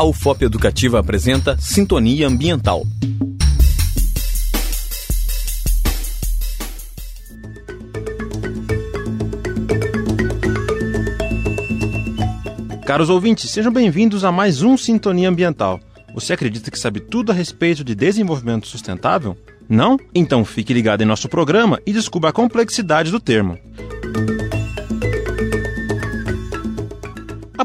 A UFOP Educativa apresenta Sintonia Ambiental. Caros ouvintes, sejam bem-vindos a mais um Sintonia Ambiental. Você acredita que sabe tudo a respeito de desenvolvimento sustentável? Não? Então fique ligado em nosso programa e descubra a complexidade do termo.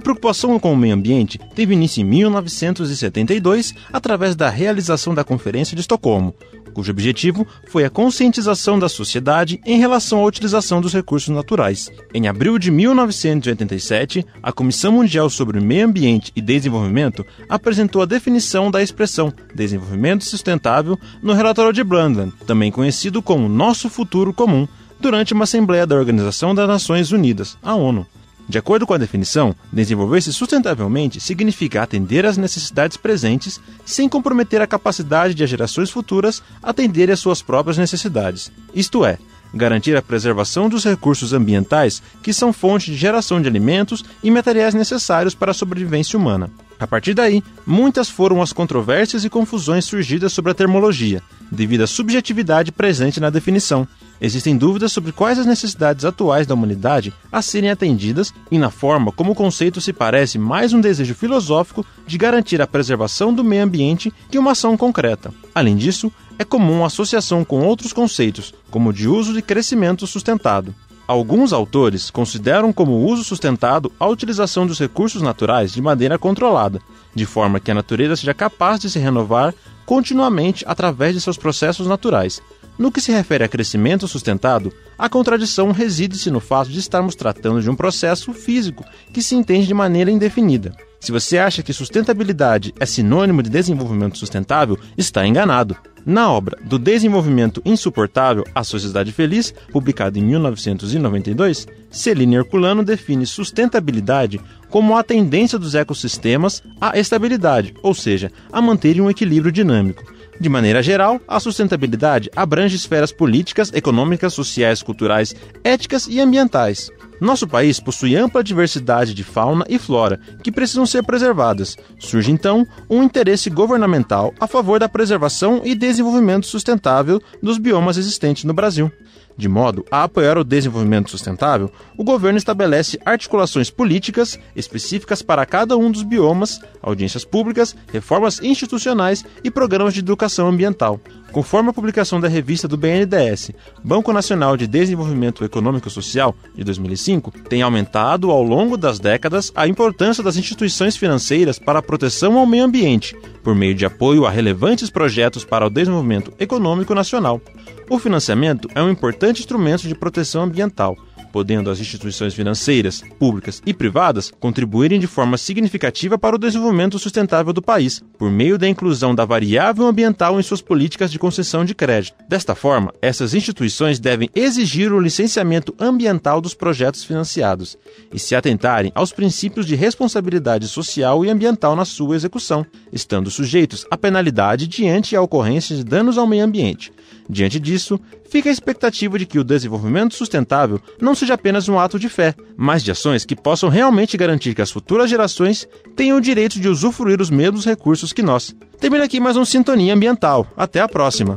Preocupação com o meio ambiente teve início em 1972 através da realização da Conferência de Estocolmo, cujo objetivo foi a conscientização da sociedade em relação à utilização dos recursos naturais. Em abril de 1987, a Comissão Mundial sobre Meio Ambiente e Desenvolvimento apresentou a definição da expressão desenvolvimento sustentável no relatório de Brundtland, também conhecido como Nosso Futuro Comum, durante uma assembleia da Organização das Nações Unidas, a ONU. De acordo com a definição, desenvolver-se sustentavelmente significa atender às necessidades presentes sem comprometer a capacidade de as gerações futuras atenderem às suas próprias necessidades. Isto é, garantir a preservação dos recursos ambientais que são fonte de geração de alimentos e materiais necessários para a sobrevivência humana. A partir daí, muitas foram as controvérsias e confusões surgidas sobre a termologia, devido à subjetividade presente na definição. Existem dúvidas sobre quais as necessidades atuais da humanidade a serem atendidas e na forma como o conceito se parece mais um desejo filosófico de garantir a preservação do meio ambiente que uma ação concreta. Além disso, é comum a associação com outros conceitos, como o de uso e crescimento sustentado. Alguns autores consideram como uso sustentado a utilização dos recursos naturais de maneira controlada, de forma que a natureza seja capaz de se renovar continuamente através de seus processos naturais. No que se refere a crescimento sustentado, a contradição reside-se no fato de estarmos tratando de um processo físico que se entende de maneira indefinida. Se você acha que sustentabilidade é sinônimo de desenvolvimento sustentável, está enganado. Na obra Do Desenvolvimento Insuportável à Sociedade Feliz, publicada em 1992, Celine Herculano define sustentabilidade como a tendência dos ecossistemas à estabilidade, ou seja, a manterem um equilíbrio dinâmico. De maneira geral, a sustentabilidade abrange esferas políticas, econômicas, sociais, culturais, éticas e ambientais. Nosso país possui ampla diversidade de fauna e flora que precisam ser preservadas. Surge então um interesse governamental a favor da preservação e desenvolvimento sustentável dos biomas existentes no Brasil. De modo a apoiar o desenvolvimento sustentável, o governo estabelece articulações políticas específicas para cada um dos biomas, audiências públicas, reformas institucionais e programas de educação ambiental. Conforme a publicação da revista do BNDES, Banco Nacional de Desenvolvimento Econômico e Social, de 2005, tem aumentado ao longo das décadas a importância das instituições financeiras para a proteção ao meio ambiente, por meio de apoio a relevantes projetos para o desenvolvimento econômico nacional. O financiamento é um importante instrumento de proteção ambiental, podendo as instituições financeiras, públicas e privadas contribuírem de forma significativa para o desenvolvimento sustentável do país, por meio da inclusão da variável ambiental em suas políticas de concessão de crédito. Desta forma, essas instituições devem exigir o licenciamento ambiental dos projetos financiados e se atentarem aos princípios de responsabilidade social e ambiental na sua execução, estando sujeitos à penalidade diante a ocorrência de danos ao meio ambiente Diante disso, fica a expectativa de que o desenvolvimento sustentável não seja apenas um ato de fé, mas de ações que possam realmente garantir que as futuras gerações tenham o direito de usufruir os mesmos recursos que nós. Termina aqui mais um Sintonia Ambiental. Até a próxima!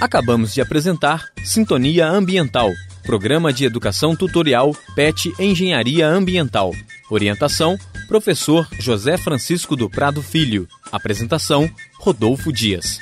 Acabamos de apresentar Sintonia Ambiental, programa de educação tutorial PET Engenharia Ambiental. Orientação: Professor José Francisco do Prado Filho. Apresentação: Rodolfo Dias.